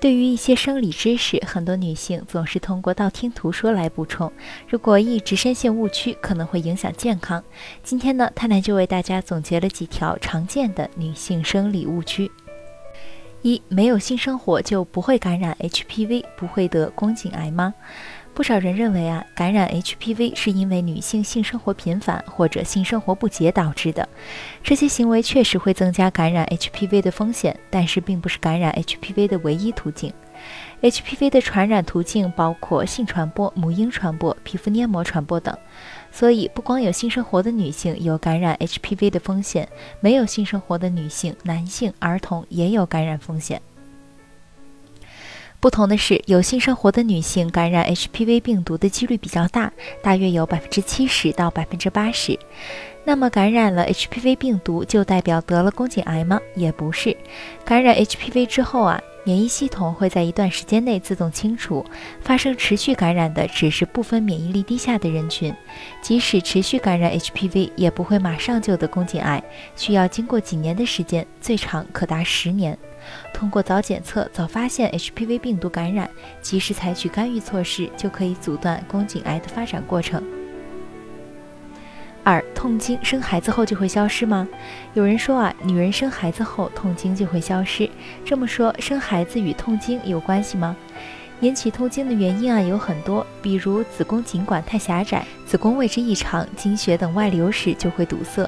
对于一些生理知识，很多女性总是通过道听途说来补充，如果一直深陷误区，可能会影响健康。今天呢，探探就为大家总结了几条常见的女性生理误区：一、没有性生活就不会感染 HPV，不会得宫颈癌吗？不少人认为啊，感染 HPV 是因为女性性生活频繁或者性生活不洁导致的。这些行为确实会增加感染 HPV 的风险，但是并不是感染 HPV 的唯一途径。HPV 的传染途径包括性传播、母婴传播、皮肤黏膜传播等。所以，不光有性生活的女性有感染 HPV 的风险，没有性生活的女性、男性、儿童也有感染风险。不同的是，有性生活的女性感染 HPV 病毒的几率比较大，大约有百分之七十到百分之八十。那么，感染了 HPV 病毒就代表得了宫颈癌吗？也不是。感染 HPV 之后啊，免疫系统会在一段时间内自动清除，发生持续感染的只是部分免疫力低下的人群。即使持续感染 HPV，也不会马上就得宫颈癌，需要经过几年的时间，最长可达十年。通过早检测、早发现 HPV 病毒感染，及时采取干预措施，就可以阻断宫颈癌的发展过程。二、痛经生孩子后就会消失吗？有人说啊，女人生孩子后痛经就会消失。这么说，生孩子与痛经有关系吗？引起痛经的原因啊有很多，比如子宫颈管太狭窄、子宫位置异常、经血等外流时就会堵塞。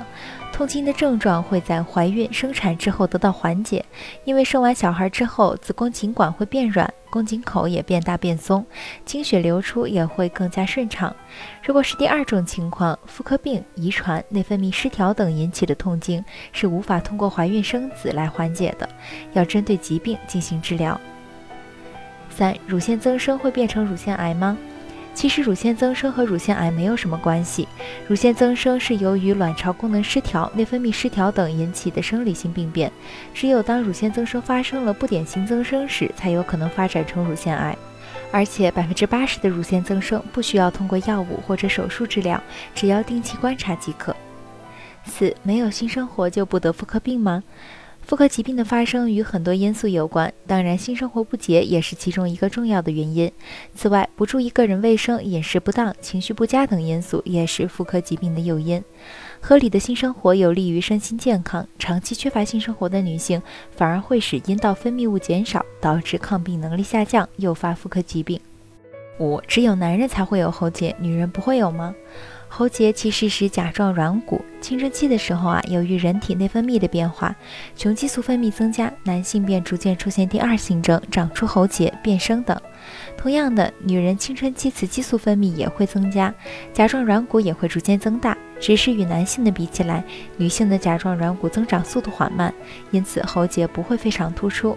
痛经的症状会在怀孕、生产之后得到缓解，因为生完小孩之后，子宫颈管会变软，宫颈口也变大变松，经血流出也会更加顺畅。如果是第二种情况，妇科病、遗传、内分泌失调等引起的痛经，是无法通过怀孕生子来缓解的，要针对疾病进行治疗。三、乳腺增生会变成乳腺癌吗？其实乳腺增生和乳腺癌没有什么关系。乳腺增生是由于卵巢功能失调、内分泌失调等引起的生理性病变。只有当乳腺增生发生了不典型增生时，才有可能发展成乳腺癌。而且百分之八十的乳腺增生不需要通过药物或者手术治疗，只要定期观察即可。四、没有性生活就不得妇科病吗？妇科疾病的发生与很多因素有关，当然性生活不洁也是其中一个重要的原因。此外，不注意个人卫生、饮食不当、情绪不佳等因素也是妇科疾病的诱因。合理的性生活有利于身心健康，长期缺乏性生活的女性反而会使阴道分泌物减少，导致抗病能力下降，诱发妇科疾病。五，只有男人才会有喉结，女人不会有吗？喉结其实是甲状软骨。青春期的时候啊，由于人体内分泌的变化，雄激素分泌增加，男性便逐渐出现第二性征，长出喉结、变声等。同样的，女人青春期雌激素分泌也会增加，甲状软骨也会逐渐增大。只是与男性的比起来，女性的甲状软骨增长速度缓慢，因此喉结不会非常突出。